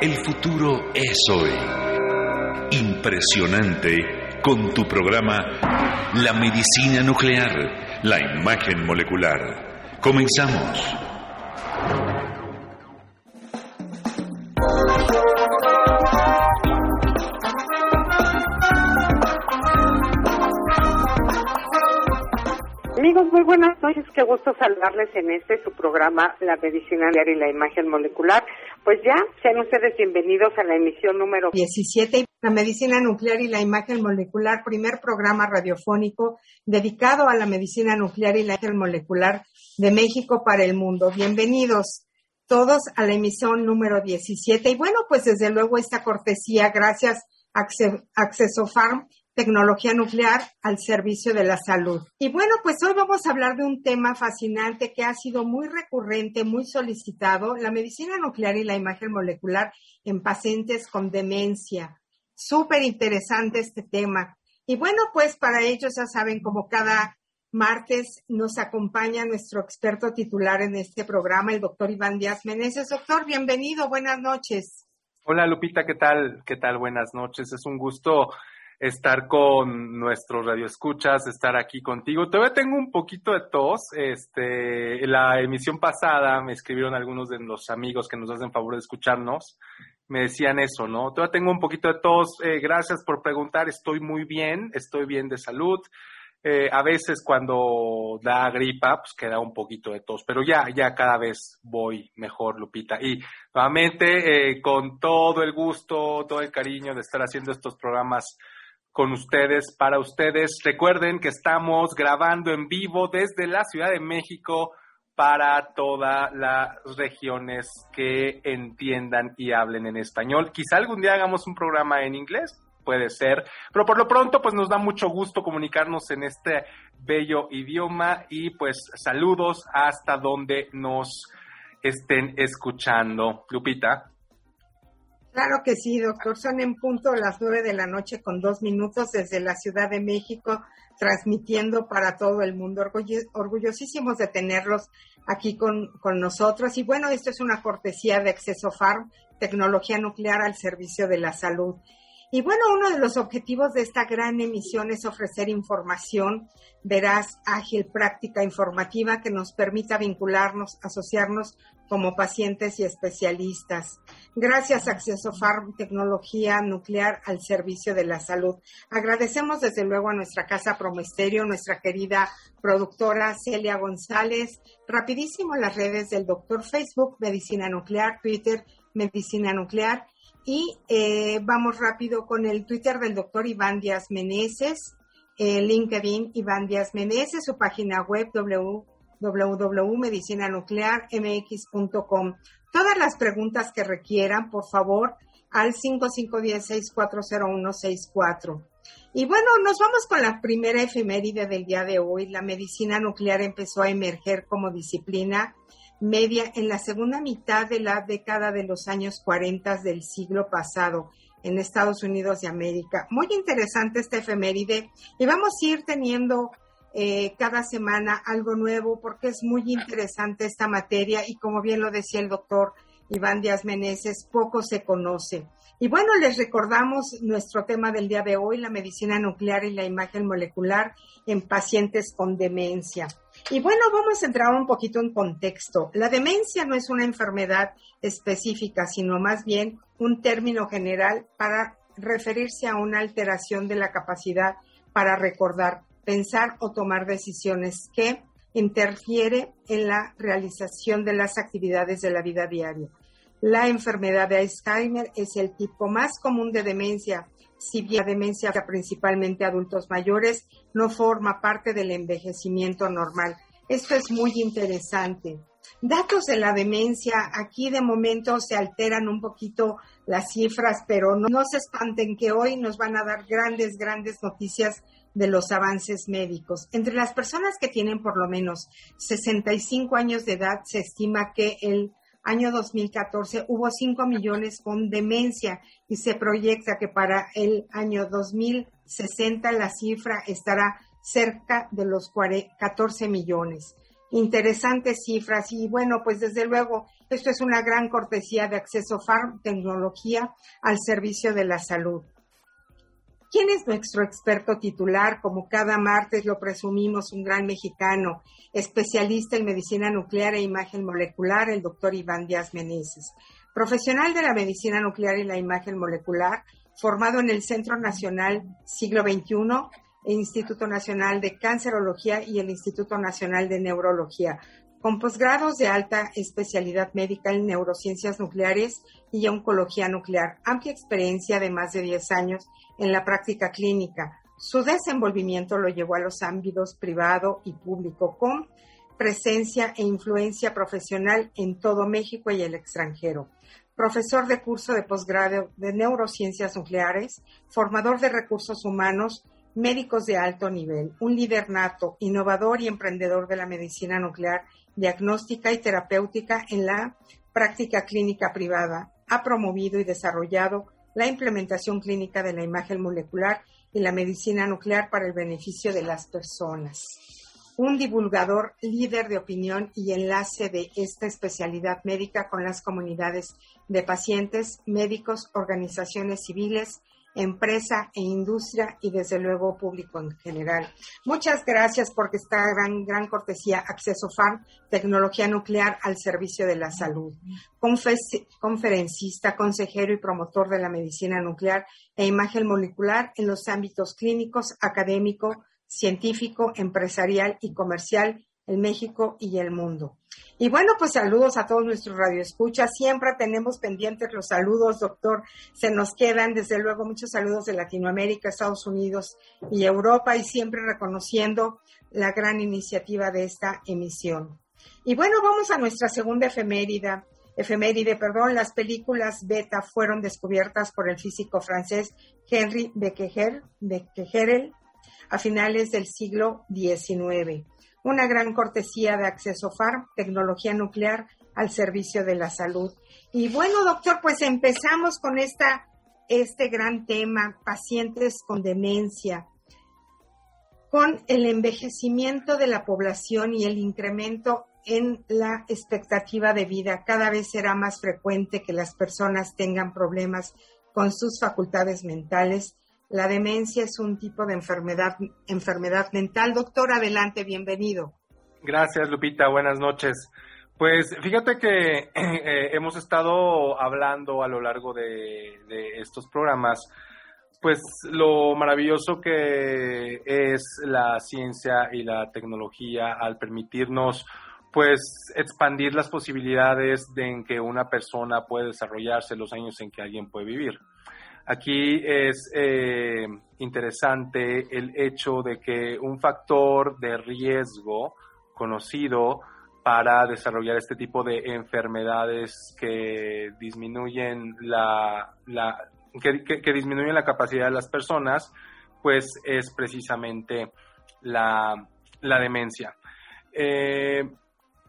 El futuro es hoy. Impresionante con tu programa La medicina nuclear, la imagen molecular. Comenzamos. Amigos, muy buenas noches. Qué gusto saludarles en este su programa La Medicina Diaria y la Imagen Molecular. Pues ya, sean ustedes bienvenidos a la emisión número 17, La Medicina Nuclear y la Imagen Molecular, primer programa radiofónico dedicado a la medicina nuclear y la imagen molecular de México para el mundo. Bienvenidos todos a la emisión número 17. Y bueno, pues desde luego esta cortesía, gracias a Accesofarm tecnología nuclear al servicio de la salud. Y bueno, pues hoy vamos a hablar de un tema fascinante que ha sido muy recurrente, muy solicitado, la medicina nuclear y la imagen molecular en pacientes con demencia. Súper interesante este tema. Y bueno, pues para ellos ya saben, como cada martes nos acompaña nuestro experto titular en este programa, el doctor Iván Díaz Meneses. Doctor, bienvenido, buenas noches. Hola Lupita, ¿qué tal? ¿Qué tal? Buenas noches. Es un gusto estar con nuestros radioescuchas, estar aquí contigo. Todavía tengo un poquito de tos. Este, la emisión pasada me escribieron algunos de los amigos que nos hacen favor de escucharnos. Me decían eso, ¿no? Todavía tengo un poquito de tos. Eh, gracias por preguntar. Estoy muy bien, estoy bien de salud. Eh, a veces cuando da gripa, pues queda un poquito de tos, pero ya, ya cada vez voy mejor, Lupita. Y nuevamente, eh, con todo el gusto, todo el cariño de estar haciendo estos programas con ustedes, para ustedes. Recuerden que estamos grabando en vivo desde la Ciudad de México para todas las regiones que entiendan y hablen en español. Quizá algún día hagamos un programa en inglés, puede ser, pero por lo pronto pues nos da mucho gusto comunicarnos en este bello idioma y pues saludos hasta donde nos estén escuchando. Lupita. Claro que sí, doctor. Son en punto las nueve de la noche con dos minutos desde la Ciudad de México, transmitiendo para todo el mundo. orgullosísimos de tenerlos aquí con, con nosotros. Y bueno, esto es una cortesía de Acceso Farm, tecnología nuclear al servicio de la salud. Y bueno, uno de los objetivos de esta gran emisión es ofrecer información veraz, ágil, práctica, informativa que nos permita vincularnos, asociarnos como pacientes y especialistas. Gracias Acceso Farm, tecnología nuclear al servicio de la salud. Agradecemos desde luego a nuestra casa Promesterio, nuestra querida productora Celia González. Rapidísimo las redes del doctor Facebook, Medicina Nuclear, Twitter, Medicina Nuclear. Y eh, vamos rápido con el Twitter del doctor Iván Díaz Meneses, eh, LinkedIn Iván Díaz Meneses, su página web www www.medicinanuclearmx.com. Todas las preguntas que requieran, por favor, al 5516-40164. Y bueno, nos vamos con la primera efeméride del día de hoy. La medicina nuclear empezó a emerger como disciplina media en la segunda mitad de la década de los años 40 del siglo pasado en Estados Unidos de América. Muy interesante esta efeméride y vamos a ir teniendo eh, cada semana algo nuevo porque es muy interesante esta materia y como bien lo decía el doctor Iván Díaz Meneses, poco se conoce. Y bueno, les recordamos nuestro tema del día de hoy, la medicina nuclear y la imagen molecular en pacientes con demencia. Y bueno, vamos a entrar un poquito en contexto. La demencia no es una enfermedad específica, sino más bien un término general para referirse a una alteración de la capacidad para recordar pensar o tomar decisiones que interfiere en la realización de las actividades de la vida diaria. La enfermedad de Alzheimer es el tipo más común de demencia, si bien la demencia principalmente adultos mayores no forma parte del envejecimiento normal. Esto es muy interesante. Datos de la demencia, aquí de momento se alteran un poquito las cifras, pero no, no se espanten que hoy nos van a dar grandes, grandes noticias de los avances médicos. Entre las personas que tienen por lo menos 65 años de edad, se estima que el año 2014 hubo 5 millones con demencia y se proyecta que para el año 2060 la cifra estará cerca de los 14 millones. Interesantes cifras y bueno, pues desde luego esto es una gran cortesía de acceso farm tecnología al servicio de la salud. ¿Quién es nuestro experto titular? Como cada martes lo presumimos, un gran mexicano, especialista en medicina nuclear e imagen molecular, el doctor Iván Díaz Meneses. Profesional de la medicina nuclear y la imagen molecular, formado en el Centro Nacional Siglo XXI, el Instituto Nacional de Cancerología y el Instituto Nacional de Neurología, con posgrados de alta especialidad médica en neurociencias nucleares y oncología nuclear, amplia experiencia de más de 10 años en la práctica clínica. Su desenvolvimiento lo llevó a los ámbitos privado y público, con presencia e influencia profesional en todo México y el extranjero. Profesor de curso de posgrado de neurociencias nucleares, formador de recursos humanos, médicos de alto nivel, un líder nato, innovador y emprendedor de la medicina nuclear, diagnóstica y terapéutica en la práctica clínica privada. Ha promovido y desarrollado la implementación clínica de la imagen molecular y la medicina nuclear para el beneficio de las personas. Un divulgador, líder de opinión y enlace de esta especialidad médica con las comunidades de pacientes, médicos, organizaciones civiles, empresa e industria y desde luego público en general. Muchas gracias porque está gran, gran cortesía Acceso Farm, tecnología nuclear al servicio de la salud. conferencista, consejero y promotor de la medicina nuclear e imagen molecular en los ámbitos clínicos, académico, científico, empresarial y comercial en México y el mundo. Y bueno, pues saludos a todos nuestros radioescuchas. Siempre tenemos pendientes los saludos, doctor. Se nos quedan, desde luego, muchos saludos de Latinoamérica, Estados Unidos y Europa, y siempre reconociendo la gran iniciativa de esta emisión. Y bueno, vamos a nuestra segunda efeméride. Efeméride, perdón, las películas beta fueron descubiertas por el físico francés Becquerel, Becquerel a finales del siglo XIX una gran cortesía de Acceso Farm, tecnología nuclear al servicio de la salud. Y bueno, doctor, pues empezamos con esta, este gran tema, pacientes con demencia, con el envejecimiento de la población y el incremento en la expectativa de vida. Cada vez será más frecuente que las personas tengan problemas con sus facultades mentales la demencia es un tipo de enfermedad, enfermedad mental. Doctor, adelante, bienvenido. Gracias, Lupita. Buenas noches. Pues fíjate que eh, hemos estado hablando a lo largo de, estos programas, pues lo maravilloso que es la ciencia y la tecnología al permitirnos pues expandir las posibilidades de en que una persona puede desarrollarse los años en que alguien puede vivir. Aquí es eh, interesante el hecho de que un factor de riesgo conocido para desarrollar este tipo de enfermedades que disminuyen la, que, disminuyen la capacidad de las personas, pues es precisamente la, demencia. Eh,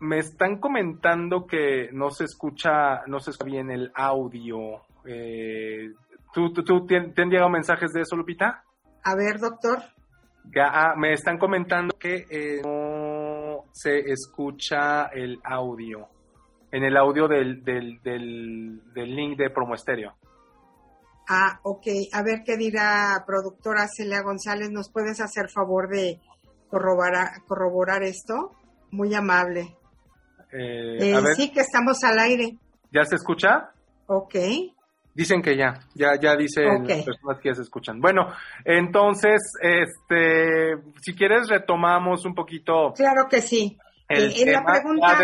me están comentando que no se escucha, no se escucha bien el audio. Eh, ¿Tú, tú, te, han llegado mensajes de eso, Lupita? A ver, doctor. Ah, me están comentando que eh, no se escucha el audio. En el audio del, del, del, link de Promo Estéreo. Ah, ok. A ver qué dirá productora Celia González. ¿Nos puedes hacer favor de corroborar, corroborar esto? Muy amable. Eh, eh, sí, que estamos al aire. ¿Ya se escucha? Ok. Dicen que ya, ya, ya dicen las personas que ya se escuchan. Bueno, entonces, este, si quieres retomamos un poquito. Claro que sí. El eh, la pregunta...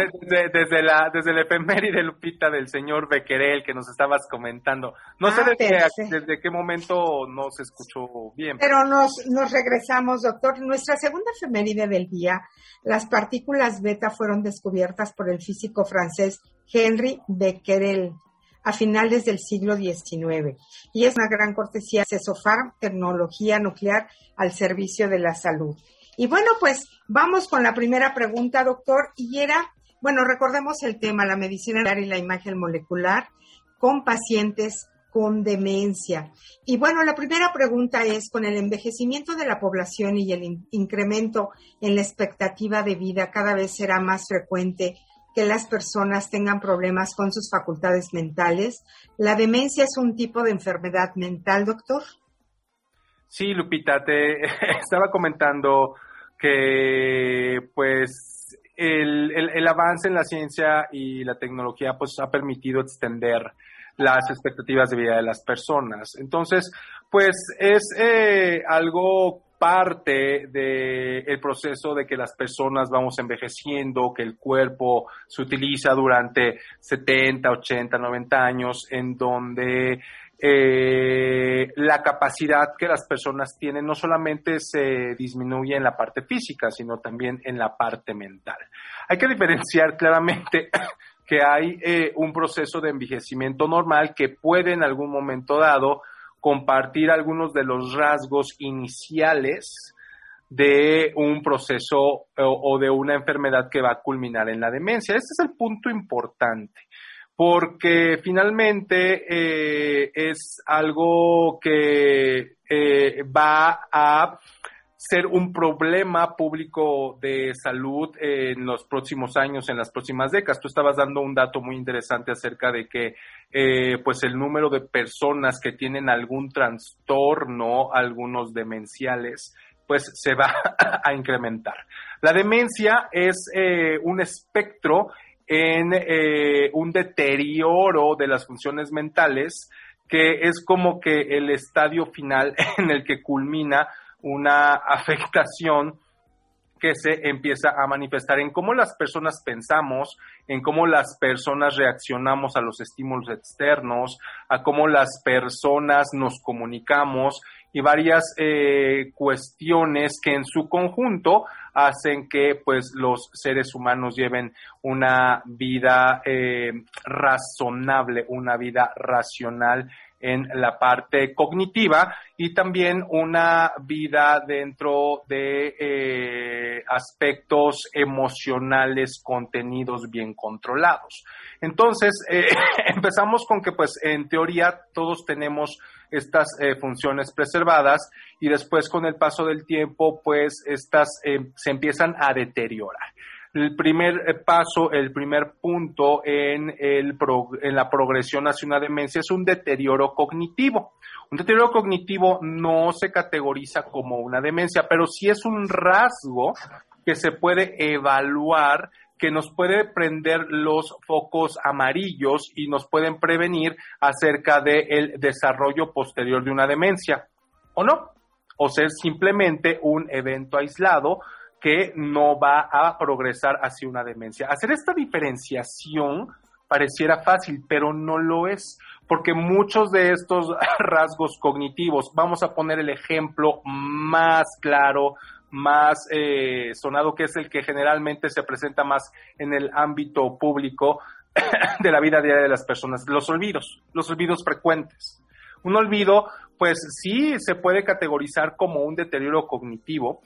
desde, la, desde el efeméride Lupita del señor Bequerel que nos estabas comentando. No sé ah, desde, qué momento no se escuchó bien. Pero nos, nos regresamos, doctor. Nuestra segunda efeméride del día, las partículas beta fueron descubiertas por el físico francés Henri Becquerel a finales del siglo XIX y es una gran cortesía Cesofar, tecnología nuclear al servicio de la salud. Y bueno, pues vamos con la primera pregunta, doctor, y era, bueno, recordemos el tema, la medicina y la imagen molecular con pacientes con demencia. Y bueno, la primera pregunta es, con el envejecimiento de la población y el incremento en la expectativa de vida, cada vez será más frecuente que las personas tengan problemas con sus facultades mentales. ¿La demencia es un tipo de enfermedad mental, doctor? Sí, Lupita, te estaba comentando que pues el, avance en la ciencia y la tecnología pues ha permitido extender las expectativas de vida de las personas. Entonces, pues es eh, algo parte del proceso de que las personas vamos envejeciendo, que el cuerpo se utiliza durante 70, 80, 90 años, en donde eh, la capacidad que las personas tienen no solamente se disminuye en la parte física, sino también en la parte mental. Hay que diferenciar claramente que hay eh, un proceso de envejecimiento normal que puede en algún momento dado compartir algunos de los rasgos iniciales de un proceso o, de una enfermedad que va a culminar en la demencia. Este es el punto importante, porque finalmente eh, es algo que eh, va a ser un problema público de salud en los próximos años, en las próximas décadas. Tú estabas dando un dato muy interesante acerca de que eh, pues el número de personas que tienen algún trastorno, algunos demenciales, pues se va a incrementar. La demencia es eh, un espectro en eh, un deterioro de las funciones mentales que es como que el estadio final en el que culmina una afectación que se empieza a manifestar en cómo las personas pensamos, en cómo las personas reaccionamos a los estímulos externos, a cómo las personas nos comunicamos y varias eh, cuestiones que en su conjunto hacen que pues los seres humanos lleven una vida eh, razonable, una vida racional en la parte cognitiva y también una vida dentro de eh, aspectos emocionales contenidos bien controlados. Entonces, eh, empezamos con que pues en teoría todos tenemos estas eh, funciones preservadas y después con el paso del tiempo pues estas se empiezan a deteriorar el primer eh, paso, el primer punto en, el en la progresión hacia una demencia es un deterioro cognitivo. Un deterioro cognitivo no se categoriza como una demencia, pero sí es un rasgo que se puede evaluar que nos puede prender los focos amarillos y nos pueden prevenir acerca del desarrollo posterior de una demencia, ¿o no? O ser simplemente un evento aislado que no va a progresar hacia una demencia. Hacer esta diferenciación pareciera fácil, pero no lo es, porque muchos de estos rasgos cognitivos, vamos a poner el ejemplo más claro, más eh, sonado, que es el que generalmente se presenta más en el ámbito público de la vida diaria de las personas, los olvidos, los olvidos frecuentes. Un olvido, pues sí, se puede categorizar como un deterioro cognitivo,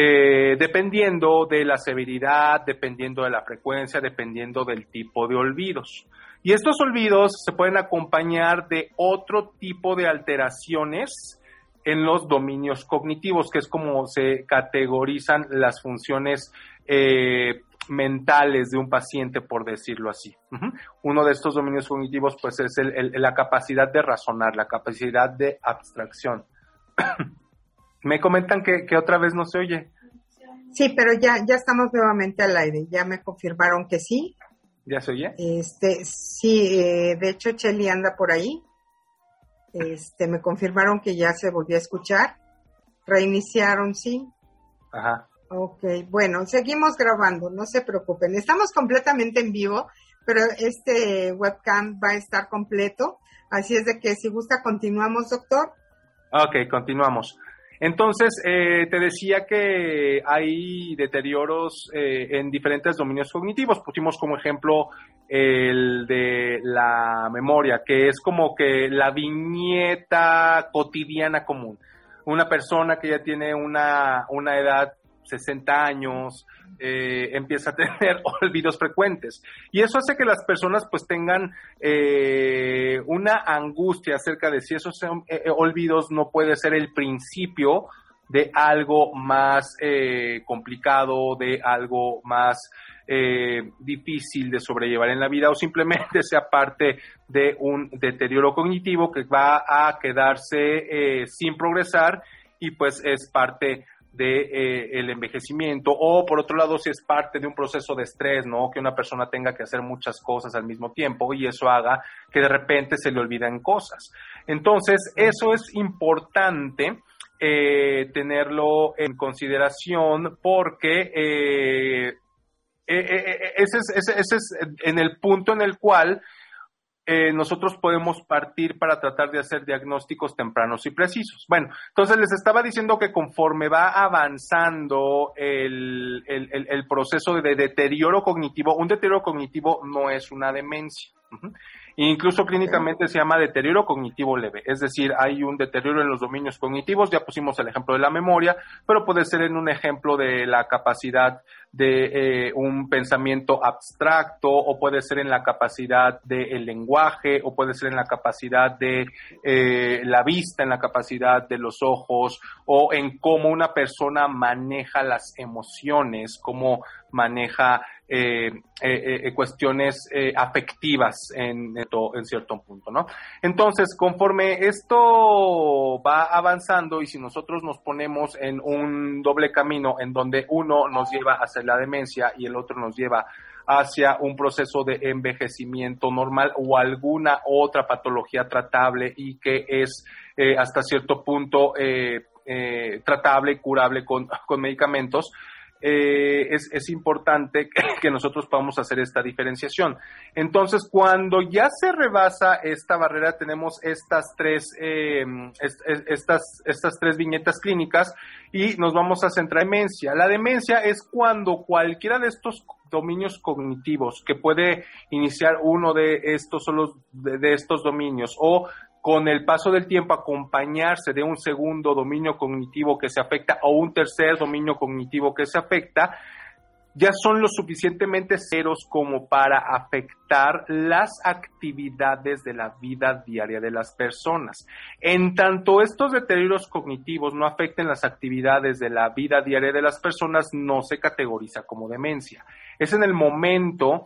eh, dependiendo de la severidad, dependiendo de la frecuencia, dependiendo del tipo de olvidos. Y estos olvidos se pueden acompañar de otro tipo de alteraciones en los dominios cognitivos, que es como se categorizan las funciones eh, mentales de un paciente, por decirlo así. Uno de estos dominios cognitivos, pues, es la capacidad de razonar, la capacidad de abstracción. Me comentan que, otra vez no se oye. Sí, pero ya, ya estamos nuevamente al aire. Ya me confirmaron que sí. ¿Ya se oye? Este, sí, eh, de hecho Chelly anda por ahí. Este, me confirmaron que ya se volvió a escuchar. Reiniciaron, sí. Ajá. Ok, bueno, seguimos grabando, no se preocupen. Estamos completamente en vivo, pero este webcam va a estar completo. Así es de que si gusta, continuamos, doctor. Ok, continuamos. Entonces, eh, te decía que hay deterioros eh, en diferentes dominios cognitivos. Pusimos como ejemplo el de la memoria, que es como que la viñeta cotidiana común. Una persona que ya tiene una, una edad 60 años, eh, empieza a tener olvidos frecuentes. Y eso hace que las personas pues tengan eh, una angustia acerca de si esos eh, olvidos no puede ser el principio de algo más complicado, de algo más difícil de sobrellevar en la vida o simplemente sea parte de un deterioro cognitivo que va a quedarse sin progresar y pues es parte de eh, el envejecimiento o por otro lado si es parte de un proceso de estrés, ¿no? Que una persona tenga que hacer muchas cosas al mismo tiempo y eso haga que de repente se le olviden cosas. Entonces, eso es importante eh, tenerlo en consideración porque eh, ese, es, ese, es en el punto en el cual eh, nosotros podemos partir para tratar de hacer diagnósticos tempranos y precisos. Bueno, entonces les estaba diciendo que conforme va avanzando el, el, proceso de deterioro cognitivo, un deterioro cognitivo no es una demencia. Incluso clínicamente se llama deterioro cognitivo leve, es decir, hay un deterioro en los dominios cognitivos, ya pusimos el ejemplo de la memoria, pero puede ser en un ejemplo de la capacidad de eh, un pensamiento abstracto o puede ser en la capacidad del lenguaje o puede ser en la capacidad de eh, la vista, en la capacidad de los ojos o en cómo una persona maneja las emociones, cómo maneja eh, cuestiones afectivas en, en, cierto punto, ¿no? Entonces, conforme esto va avanzando y si nosotros nos ponemos en un doble camino en donde uno nos lleva la demencia y el otro nos lleva hacia un proceso de envejecimiento normal o alguna otra patología tratable y que es hasta cierto punto tratable y curable con, con medicamentos, eh, es, es, importante que, nosotros podamos hacer esta diferenciación. Entonces, cuando ya se rebasa esta barrera, tenemos estas tres, eh, estas, estas tres viñetas clínicas y nos vamos a centrar en demencia. La demencia es cuando cualquiera de estos dominios cognitivos que puede iniciar uno de estos, de estos dominios o con el paso del tiempo acompañarse de un segundo dominio cognitivo que se afecta o un tercer dominio cognitivo que se afecta, ya son lo suficientemente ceros como para afectar las actividades de la vida diaria de las personas. En tanto estos deterioros cognitivos no afecten las actividades de la vida diaria de las personas, no se categoriza como demencia. Es en el momento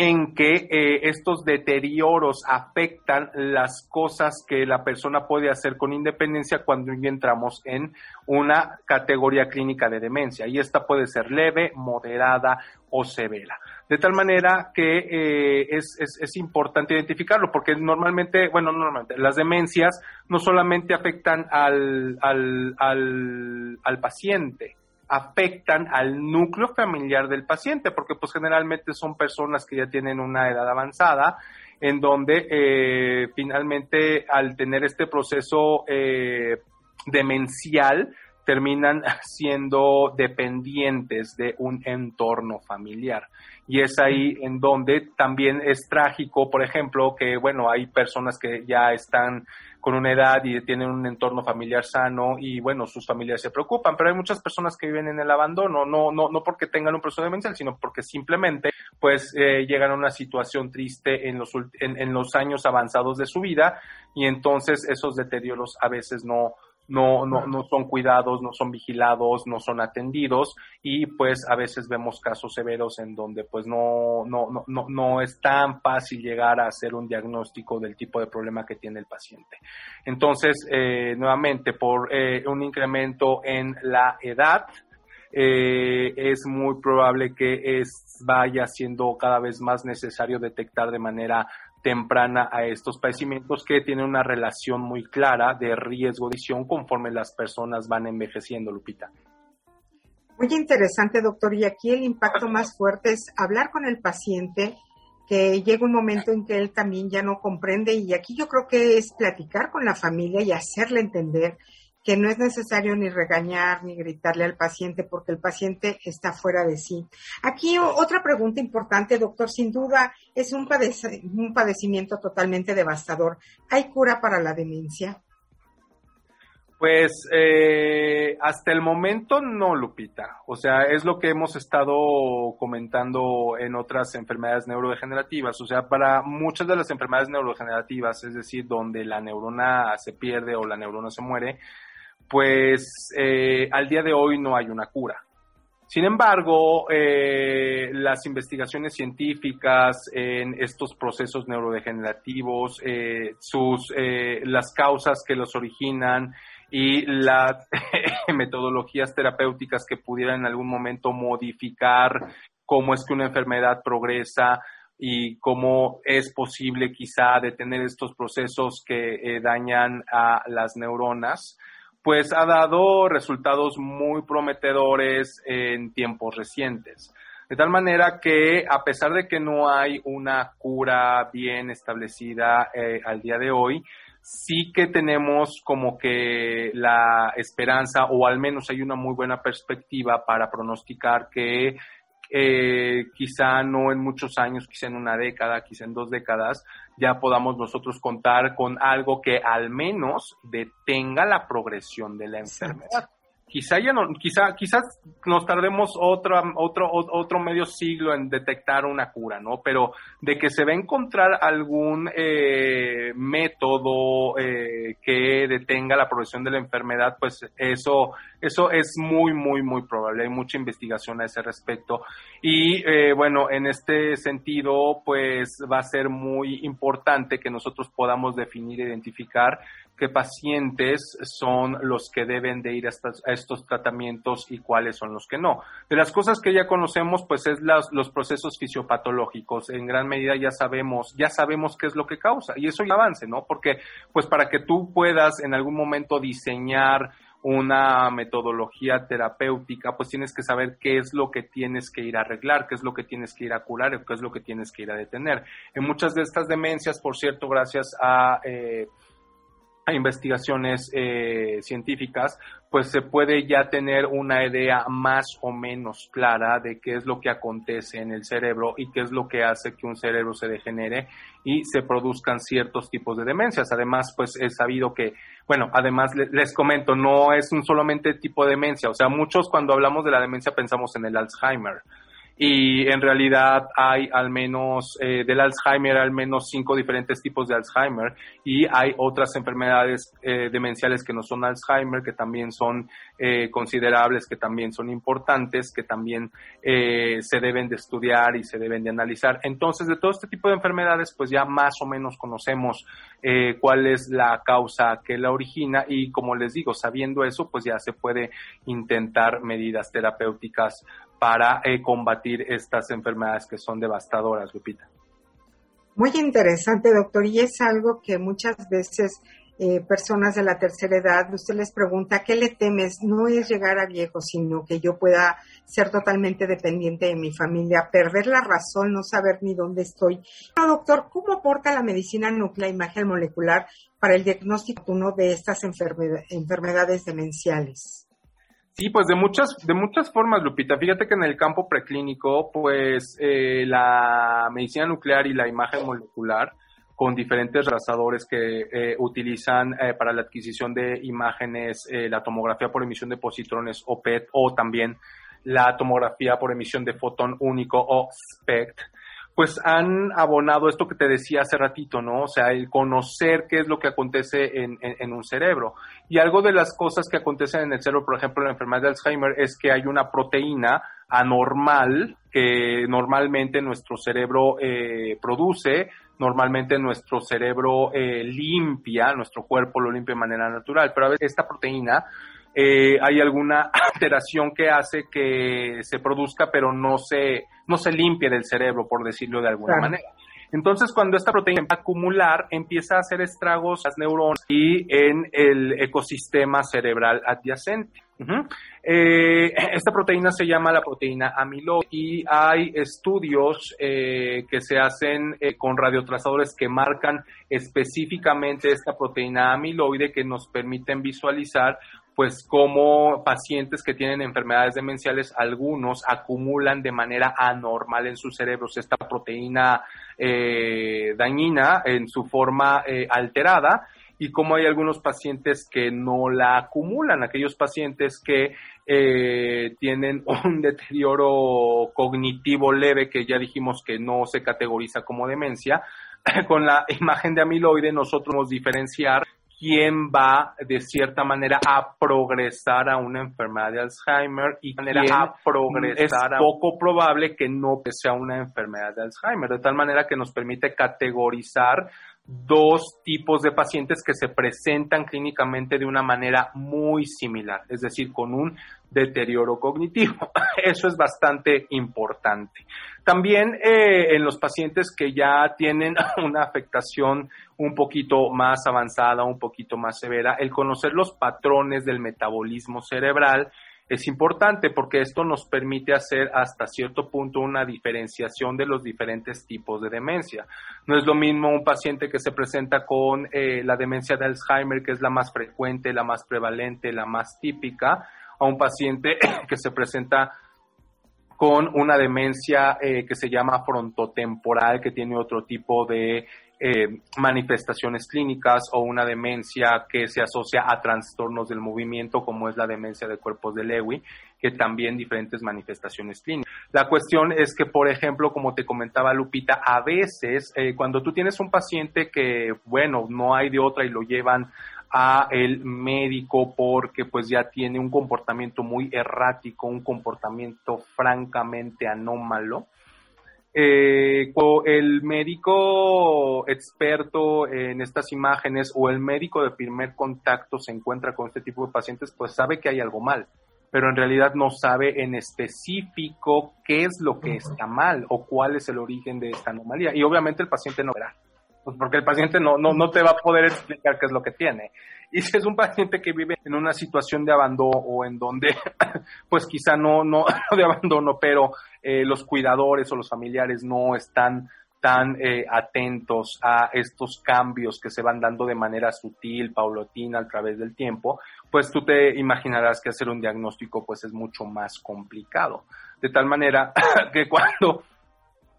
en que eh, estos deterioros afectan las cosas que la persona puede hacer con independencia cuando entramos en una categoría clínica de demencia. Y esta puede ser leve, moderada o severa. De tal manera que eh, es, es, importante identificarlo, porque normalmente, bueno, normalmente, las demencias no solamente afectan al, al, al paciente, afectan al núcleo familiar del paciente, porque pues generalmente son personas que ya tienen una edad avanzada, en donde eh, finalmente al tener este proceso eh, demencial, terminan siendo dependientes de un entorno familiar. Y es ahí en donde también es trágico, por ejemplo, que, bueno, hay personas que ya están con una edad y tienen un entorno familiar sano y bueno, sus familias se preocupan, pero hay muchas personas que viven en el abandono, no, no, no porque tengan un proceso demencial, sino porque simplemente pues eh, llegan a una situación triste en los, en, en los años avanzados de su vida y entonces esos deterioros a veces no, no, no, no son cuidados, no son vigilados, no son atendidos y pues a veces vemos casos severos en donde pues no, no, no, no, es tan fácil llegar a hacer un diagnóstico del tipo de problema que tiene el paciente. Entonces, eh, nuevamente, por eh, un incremento en la edad, eh, es muy probable que es, vaya siendo cada vez más necesario detectar de manera temprana a estos padecimientos que tienen una relación muy clara de riesgo de visión conforme las personas van envejeciendo, Lupita. Muy interesante, doctor. Y aquí el impacto más fuerte es hablar con el paciente, que llega un momento en que él también ya no comprende y aquí yo creo que es platicar con la familia y hacerle entender que no es necesario ni regañar ni gritarle al paciente porque el paciente está fuera de sí. Aquí otra pregunta importante, doctor, sin duda es un, padecimiento totalmente devastador. ¿Hay cura para la demencia? Pues eh, hasta el momento no, Lupita. O sea, es lo que hemos estado comentando en otras enfermedades neurodegenerativas. O sea, para muchas de las enfermedades neurodegenerativas, es decir, donde la neurona se pierde o la neurona se muere, pues eh, al día de hoy no hay una cura. Sin embargo, eh, las investigaciones científicas en estos procesos neurodegenerativos, eh, sus, las causas que los originan y las metodologías terapéuticas que pudieran en algún momento modificar cómo es que una enfermedad progresa y cómo es posible quizá detener estos procesos que dañan a las neuronas pues ha dado resultados muy prometedores en tiempos recientes. De tal manera que a pesar de que no hay una cura bien establecida eh, al día de hoy, sí que tenemos como que la esperanza o al menos hay una muy buena perspectiva para pronosticar que eh, quizá no en muchos años, quizá en una década, quizá en dos décadas, ya podamos nosotros contar con algo que al menos detenga la progresión de la enfermedad quizá ya no, quizá, quizás nos tardemos otro, otro, otro medio siglo en detectar una cura, ¿no? Pero de que se va a encontrar algún eh, método eh, que detenga la progresión de la enfermedad, pues eso, eso es muy, muy, muy probable. Hay mucha investigación a ese respecto. Y eh, bueno, en este sentido, pues va a ser muy importante que nosotros podamos definir, e identificar qué pacientes son los que deben de ir a, estos tratamientos y cuáles son los que no. De las cosas que ya conocemos, pues es los procesos fisiopatológicos. En gran medida ya sabemos, ya sabemos qué es lo que causa y eso ya avance, ¿no? Porque pues para que tú puedas en algún momento diseñar una metodología terapéutica, pues tienes que saber qué es lo que tienes que ir a arreglar, qué es lo que tienes que ir a curar, qué es lo que tienes que ir a detener. En muchas de estas demencias, por cierto, gracias a eh, investigaciones eh, científicas, pues se puede ya tener una idea más o menos clara de qué es lo que acontece en el cerebro y qué es lo que hace que un cerebro se degenere y se produzcan ciertos tipos de demencias. Además, pues es sabido que, bueno, además les comento, no es un solamente tipo de demencia, o sea, muchos cuando hablamos de la demencia pensamos en el Alzheimer y en realidad hay al menos eh, del Alzheimer al menos cinco diferentes tipos de Alzheimer y hay otras enfermedades eh, demenciales que no son Alzheimer que también son eh, considerables que también son importantes que también se deben de estudiar y se deben de analizar. Entonces de todo este tipo de enfermedades pues ya más o menos conocemos cuál es la causa que la origina y como les digo sabiendo eso pues ya se puede intentar medidas terapéuticas para eh, combatir estas enfermedades que son devastadoras, Lupita. Muy interesante, doctor, y es algo que muchas veces eh, personas de la tercera edad, usted les pregunta, ¿qué le temes? No es llegar a viejo, sino que yo pueda ser totalmente dependiente de mi familia, perder la razón, no saber ni dónde estoy. doctor, ¿cómo aporta la medicina nuclear imagen molecular para el diagnóstico de estas enfermedades demenciales? Sí, pues de muchas, de muchas formas, Lupita. Fíjate que en el campo preclínico, pues eh, la medicina nuclear y la imagen molecular con diferentes rasadores que eh, utilizan eh, para la adquisición de imágenes, la tomografía por emisión de positrones o PET o también la tomografía por emisión de fotón único o SPECT pues han abonado esto que te decía hace ratito, ¿no? O sea, el conocer qué es lo que acontece en, en, un cerebro. Y algo de las cosas que acontecen en el cerebro, por ejemplo, en la enfermedad de Alzheimer, es que hay una proteína anormal que normalmente nuestro cerebro eh, produce, normalmente nuestro cerebro eh, limpia, nuestro cuerpo lo limpia de manera natural, pero a veces esta proteína eh, hay alguna alteración que hace que se produzca, pero no se, no se limpie del cerebro, por decirlo de alguna manera. Entonces, cuando esta proteína empieza a acumular, empieza a hacer estragos en las neuronas y en el ecosistema cerebral adyacente. Eh, esta proteína se llama la proteína amiloide y hay estudios eh, que se hacen con radiotrazadores que marcan específicamente esta proteína amiloide que nos permiten visualizar pues como pacientes que tienen enfermedades demenciales, algunos acumulan de manera anormal en sus cerebros esta proteína eh, dañina en su forma eh, alterada y cómo hay algunos pacientes que no la acumulan, aquellos pacientes que eh, tienen un deterioro cognitivo leve que ya dijimos que no se categoriza como demencia. Con la imagen de amiloide nosotros podemos diferenciar quién va de cierta manera a progresar a una enfermedad de Alzheimer y quién a progresar es poco probable que no sea una enfermedad de Alzheimer, de tal manera que nos permite categorizar dos tipos de pacientes que se presentan clínicamente de una manera muy similar, es decir, con un deterioro cognitivo. Eso es bastante importante. También eh, en los pacientes que ya tienen una afectación un poquito más avanzada, un poquito más severa, el conocer los patrones del metabolismo cerebral es importante porque esto nos permite hacer hasta cierto punto una diferenciación de los diferentes tipos de demencia. No es lo mismo un paciente que se presenta con eh, la demencia de Alzheimer, que es la más frecuente, la más prevalente, la más típica, a un paciente que se presenta con una demencia eh, que se llama frontotemporal, que tiene otro tipo de eh, manifestaciones clínicas o una demencia que se asocia a trastornos del movimiento, como es la demencia de cuerpos de Lewy, que también diferentes manifestaciones clínicas. La cuestión es que, por ejemplo, como te comentaba Lupita, a veces eh, cuando tú tienes un paciente que, bueno, no hay de otra y lo llevan a el médico porque pues ya tiene un comportamiento muy errático, un comportamiento francamente anómalo, eh, el médico experto en estas imágenes o el médico de primer contacto se encuentra con este tipo de pacientes, pues sabe que hay algo mal, pero en realidad no sabe en específico qué es lo que está mal o cuál es el origen de esta anomalía. Y obviamente el paciente no verá, pues porque el paciente no, no, no te va a poder explicar qué es lo que tiene. Y si es un paciente que vive en una situación de abandono o en donde, pues quizá no, no, de abandono, pero eh, los cuidadores o los familiares no están tan eh, atentos a estos cambios que se van dando de manera sutil, paulatina a través del tiempo, pues tú te imaginarás que hacer un diagnóstico pues es mucho más complicado. De tal manera que cuando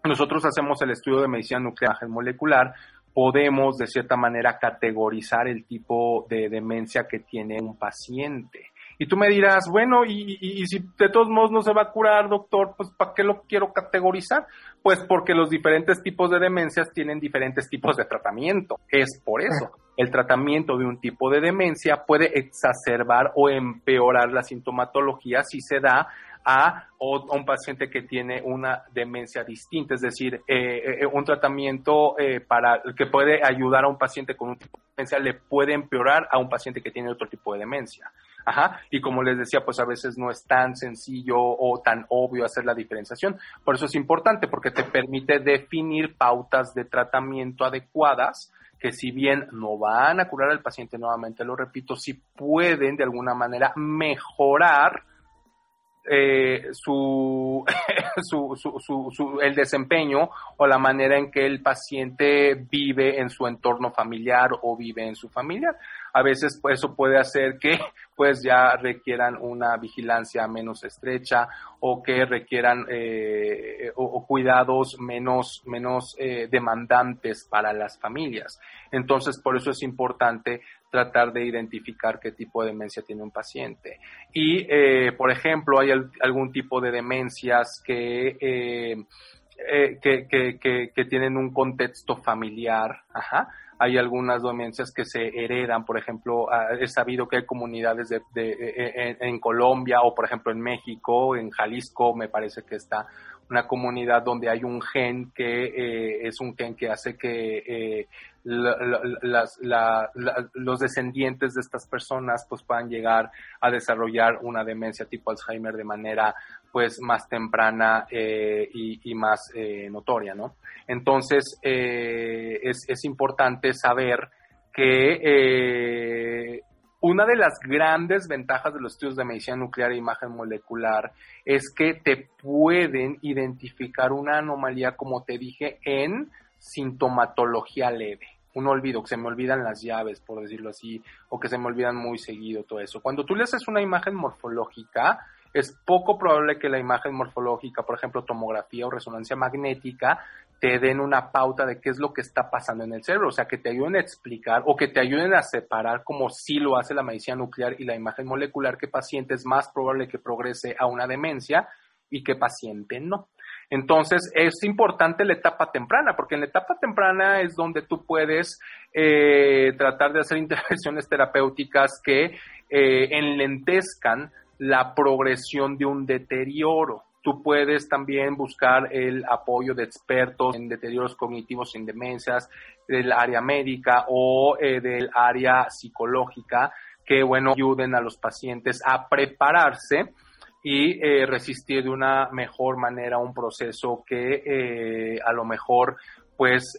nosotros hacemos el estudio de medicina nuclear molecular, podemos de cierta manera categorizar el tipo de demencia que tiene un paciente. Y tú me dirás, bueno, y, si de todos modos no se va a curar, doctor, pues ¿para qué lo quiero categorizar? Pues porque los diferentes tipos de demencias tienen diferentes tipos de tratamiento. Es por eso. El tratamiento de un tipo de demencia puede exacerbar o empeorar la sintomatología si se da a, un paciente que tiene una demencia distinta, es decir, eh, eh, un tratamiento eh, para que puede ayudar a un paciente con un tipo de demencia le puede empeorar a un paciente que tiene otro tipo de demencia. Ajá. Y como les decía, pues a veces no es tan sencillo o tan obvio hacer la diferenciación. Por eso es importante, porque te permite definir pautas de tratamiento adecuadas que si bien no van a curar al paciente, nuevamente lo repito, sí pueden de alguna manera mejorar eh, su, su, su, su, el desempeño o la manera en que el paciente vive en su entorno familiar o vive en su familia a veces pues, eso puede hacer que pues ya requieran una vigilancia menos estrecha o que requieran eh, o, cuidados menos, menos eh, demandantes para las familias. Entonces, por eso es importante tratar de identificar qué tipo de demencia tiene un paciente. Y, eh, por ejemplo, hay algún tipo de demencias que... que, que, que, tienen un contexto familiar, hay algunas demencias que se heredan, por ejemplo, ah, he sabido que hay comunidades de, de, e, e, en, Colombia o por ejemplo en México, en Jalisco me parece que está una comunidad donde hay un gen que eh, es un gen que hace que eh, los descendientes de estas personas pues puedan llegar a desarrollar una demencia tipo Alzheimer de manera pues más temprana eh, y, más eh, notoria, ¿no? Entonces es, es, importante saber que una de las grandes ventajas de los estudios de medicina nuclear e imagen molecular es que te pueden identificar una anomalía, como te dije, en sintomatología leve. Un olvido, que se me olvidan las llaves, por decirlo así, o que se me olvidan muy seguido todo eso. Cuando tú le haces una imagen morfológica, es poco probable que la imagen morfológica, por ejemplo, tomografía o resonancia magnética, te den una pauta de qué es lo que está pasando en el cerebro, o sea, que te ayuden a explicar o que te ayuden a separar, como sí lo hace la medicina nuclear y la imagen molecular, qué paciente es más probable que progrese a una demencia y qué paciente no. Entonces, es importante la etapa temprana, porque en la etapa temprana es donde tú puedes eh, tratar de hacer intervenciones terapéuticas que eh, enlentezcan la progresión de un deterioro. Tú puedes también buscar el apoyo de expertos en deterioros cognitivos en demencias del área médica o eh, del área psicológica que, bueno, ayuden a los pacientes a prepararse y eh, resistir de una mejor manera un proceso que eh, a lo mejor pues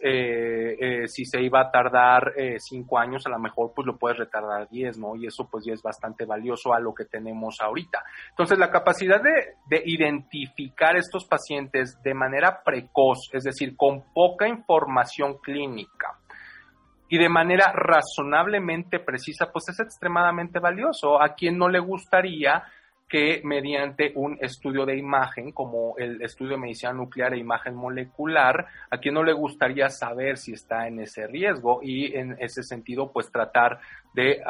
si se iba a tardar eh, cinco años, a lo mejor pues lo puedes retardar diez, ¿no? Y eso pues ya es bastante valioso a lo que tenemos ahorita. Entonces la capacidad de, de identificar estos pacientes de manera precoz, es decir, con poca información clínica, y de manera razonablemente precisa, pues es extremadamente valioso. A quien no le gustaría que mediante un estudio de imagen, como el estudio de medicina nuclear e imagen molecular, a quien no le gustaría saber si está en ese riesgo y en ese sentido, pues tratar de,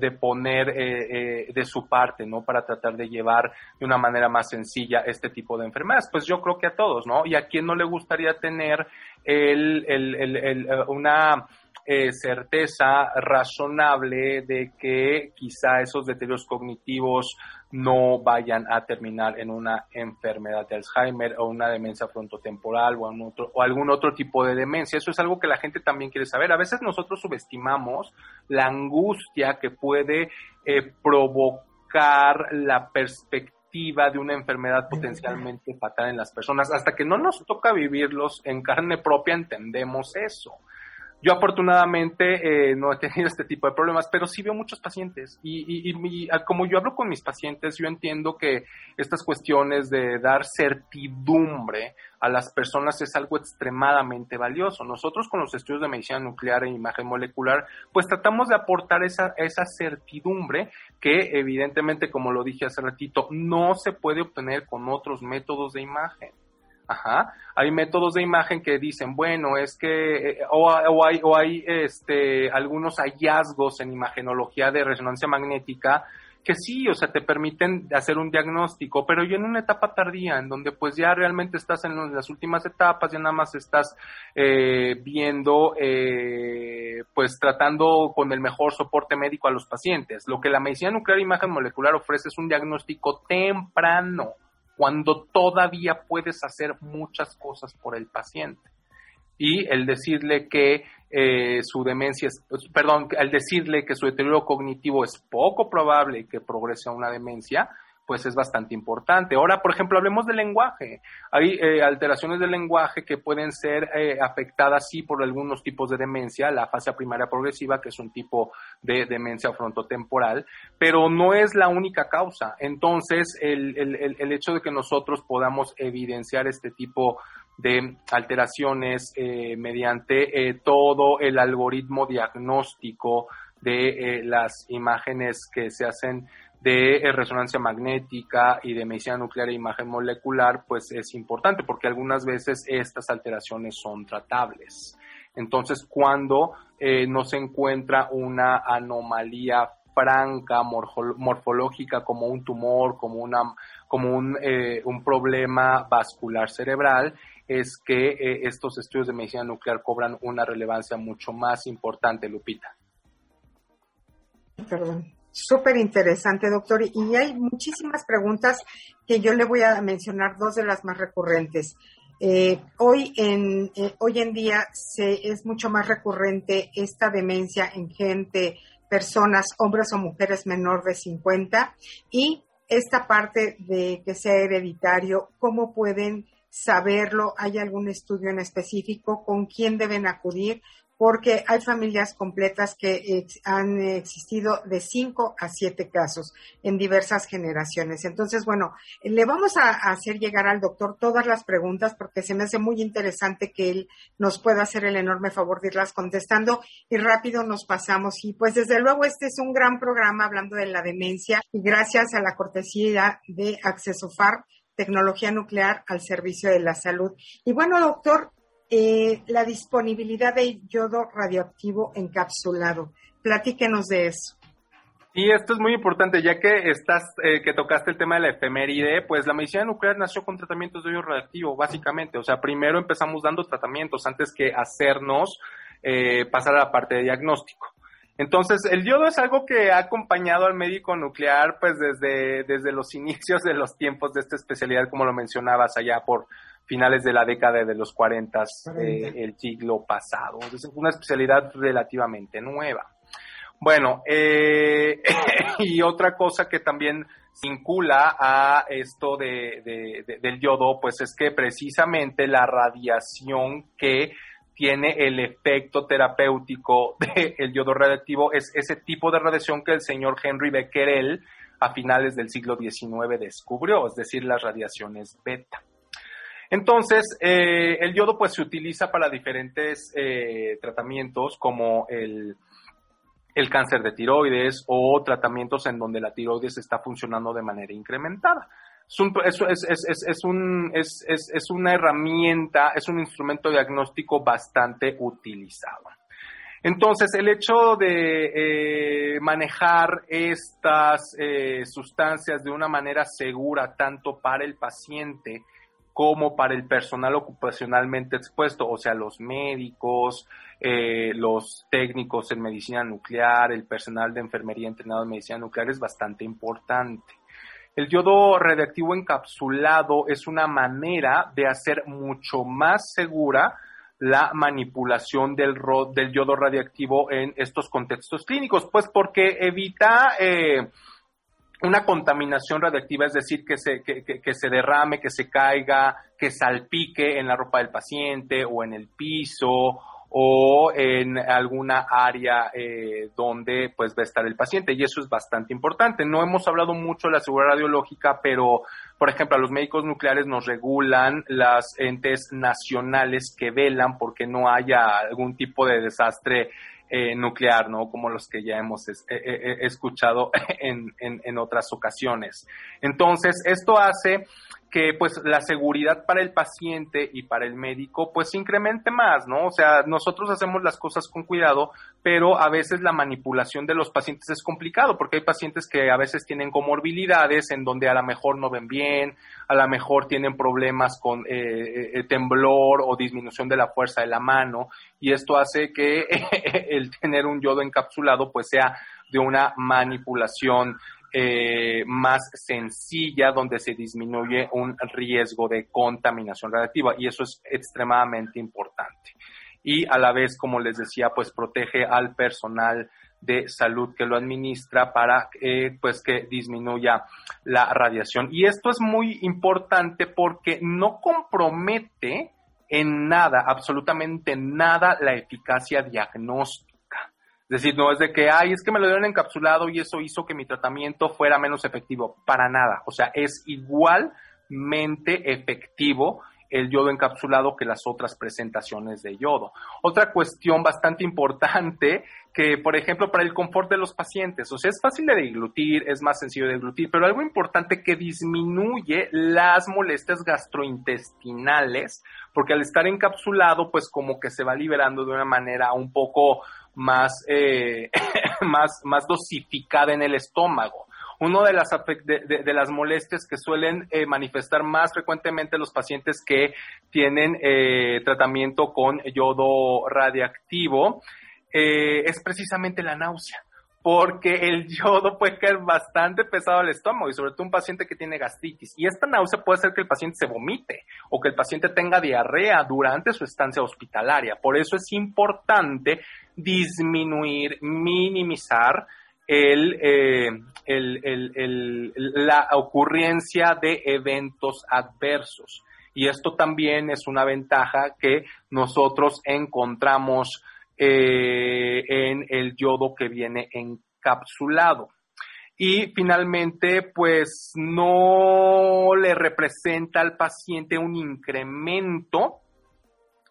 de poner eh, eh, de su parte, ¿no? Para tratar de llevar de una manera más sencilla este tipo de enfermedades. Pues yo creo que a todos, ¿no? Y a quien no le gustaría tener el, el, el, una eh, certeza razonable de que quizá esos deterioros cognitivos no vayan a terminar en una enfermedad de Alzheimer o una demencia frontotemporal o, otro, o algún otro tipo de demencia. Eso es algo que la gente también quiere saber. A veces nosotros subestimamos la angustia que puede eh, provocar la perspectiva de una enfermedad potencialmente fatal en las personas. Hasta que no nos toca vivirlos en carne propia entendemos eso. Yo afortunadamente eh, no he tenido este tipo de problemas, pero sí veo muchos pacientes y, y, como yo hablo con mis pacientes, yo entiendo que estas cuestiones de dar certidumbre a las personas es algo extremadamente valioso. Nosotros con los estudios de medicina nuclear e imagen molecular, pues tratamos de aportar esa, esa certidumbre que evidentemente, como lo dije hace ratito, no se puede obtener con otros métodos de imagen. Ajá. Hay métodos de imagen que dicen, bueno, es que, eh, o, hay, o hay este, algunos hallazgos en imagenología de resonancia magnética que sí, o sea, te permiten hacer un diagnóstico, pero yo en una etapa tardía, en donde pues ya realmente estás en las últimas etapas, ya nada más estás eh, viendo, eh, pues tratando con el mejor soporte médico a los pacientes. Lo que la medicina nuclear e imagen molecular ofrece es un diagnóstico temprano cuando todavía puedes hacer muchas cosas por el paciente. Y el decirle que eh, su demencia, es, perdón, al decirle que su deterioro cognitivo es poco probable que progrese a una demencia, pues es bastante importante. Ahora, por ejemplo, hablemos del lenguaje. Hay eh, alteraciones del lenguaje que pueden ser eh, afectadas, sí, por algunos tipos de demencia, la fase primaria progresiva, que es un tipo de demencia frontotemporal, pero no es la única causa. Entonces, el, el, el hecho de que nosotros podamos evidenciar este tipo de alteraciones eh, mediante todo el algoritmo diagnóstico de las imágenes que se hacen de eh, resonancia magnética y de medicina nuclear e imagen molecular, pues es importante porque algunas veces estas alteraciones son tratables. Entonces, cuando eh, no se encuentra una anomalía franca, morfológica, como un tumor, como, una, como un, eh, un problema vascular cerebral, es que estos estudios de medicina nuclear cobran una relevancia mucho más importante, Lupita. Perdón. Súper interesante, doctor. Y hay muchísimas preguntas que yo le voy a mencionar, dos de las más recurrentes. Eh, hoy, en, eh, hoy en día se, es mucho más recurrente esta demencia en gente, personas, hombres o mujeres menor de 50 y esta parte de que sea hereditario, cómo pueden saberlo? ¿Hay algún estudio en específico? ¿Con quién deben acudir? porque hay familias completas que han existido de cinco a siete casos en diversas generaciones. Entonces, bueno, le vamos a, hacer llegar al doctor todas las preguntas porque se me hace muy interesante que él nos pueda hacer el enorme favor de irlas contestando y rápido nos pasamos. Y pues desde luego este es un gran programa hablando de la demencia y gracias a la cortesía de Acceso FAR tecnología nuclear al servicio de la salud. Y bueno, doctor, eh, la disponibilidad de yodo radioactivo encapsulado. Platíquenos de eso. Y esto es muy importante, ya que estás, eh, que tocaste el tema de la efeméride, pues la medicina nuclear nació con tratamientos de yodo radioactivo, básicamente. O sea, primero empezamos dando tratamientos antes que hacernos eh, pasar a la parte de diagnóstico. Entonces, el yodo es algo que ha acompañado al médico nuclear, pues desde, desde los inicios de los tiempos de esta especialidad, como lo mencionabas allá por finales de la década de los 40 del siglo pasado. Es una especialidad relativamente nueva. Bueno, eh, y otra cosa que también vincula a esto de, del yodo, pues es que precisamente la radiación que tiene el efecto terapéutico del yodo radiactivo es ese tipo de radiación que el señor Henry Becquerel a finales del siglo XIX descubrió, es decir, las radiaciones beta. Entonces, eh, el yodo pues se utiliza para diferentes eh, tratamientos como el, cáncer de tiroides o tratamientos en donde la tiroides está funcionando de manera incrementada. Es, es, un, es, una herramienta, es un instrumento diagnóstico bastante utilizado. Entonces, el hecho de eh, manejar estas sustancias de una manera segura, tanto para el paciente como para el personal ocupacionalmente expuesto, o sea, los médicos, eh, los técnicos en medicina nuclear, el personal de enfermería entrenado en medicina nuclear es bastante importante. El yodo radiactivo encapsulado es una manera de hacer mucho más segura la manipulación del, del yodo radiactivo en estos contextos clínicos, pues porque evita eh, una contaminación radiactiva, es decir, que se, que, se derrame, que se caiga, que salpique en la ropa del paciente o en el piso o en alguna área eh, donde pues va a estar el paciente y eso es bastante importante. No hemos hablado mucho de la seguridad radiológica, pero por ejemplo a los médicos nucleares nos regulan las entes nacionales que velan porque no haya algún tipo de desastre eh, nuclear, ¿no? Como los que ya hemos eh, escuchado en, en, otras ocasiones. Entonces, esto hace que pues la seguridad para el paciente y para el médico pues incremente más, ¿no? O sea, nosotros hacemos las cosas con cuidado, pero a veces la manipulación de los pacientes es complicado porque hay pacientes que a veces tienen comorbilidades en donde a lo mejor no ven bien, a lo mejor tienen problemas con eh, eh temblor o disminución de la fuerza de la mano y esto hace que el tener un yodo encapsulado pues sea de una manipulación eh, más sencilla donde se disminuye un riesgo de contaminación radiactiva y eso es extremadamente importante. Y a la vez, como les decía, pues protege al personal de salud que lo administra para eh, pues que disminuya la radiación. Y esto es muy importante porque no compromete en nada, absolutamente nada, la eficacia diagnóstica. Es decir, no es de que, ay, es que me lo dieron encapsulado y eso hizo que mi tratamiento fuera menos efectivo. Para nada. O sea, es igualmente efectivo el yodo encapsulado que las otras presentaciones de yodo. Otra cuestión bastante importante que, por ejemplo, para el confort de los pacientes, o sea, es fácil de deglutir, es más sencillo de deglutir, pero algo importante que disminuye las molestias gastrointestinales, porque al estar encapsulado, pues como que se va liberando de una manera un poco más, eh, más, más dosificada en el estómago. Una de las, de, las molestias que suelen eh, manifestar más frecuentemente los pacientes que tienen eh, tratamiento con yodo radiactivo es precisamente la náusea porque el yodo puede caer bastante pesado al estómago y sobre todo un paciente que tiene gastritis. Y esta náusea puede hacer que el paciente se vomite o que el paciente tenga diarrea durante su estancia hospitalaria. Por eso es importante disminuir, minimizar eh, la ocurrencia de eventos adversos. Y esto también es una ventaja que nosotros encontramos eh, en el yodo que viene encapsulado. Y finalmente, pues no le representa al paciente un incremento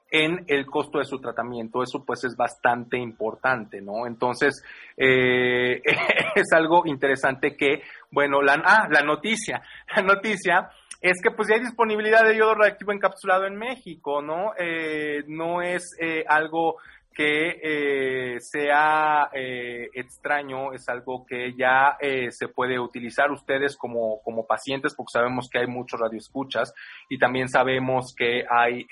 en el costo de su tratamiento. Eso pues es bastante importante, ¿no? Entonces, eh, es algo interesante que, bueno, la, ah, la noticia, la noticia es que pues ya hay disponibilidad de yodo reactivo encapsulado en México, ¿no? Eh, no es eh, algo que eh, sea eh, extraño, es algo que ya eh, se puede utilizar ustedes como, como pacientes, porque sabemos que hay muchos radioescuchas y también sabemos que hay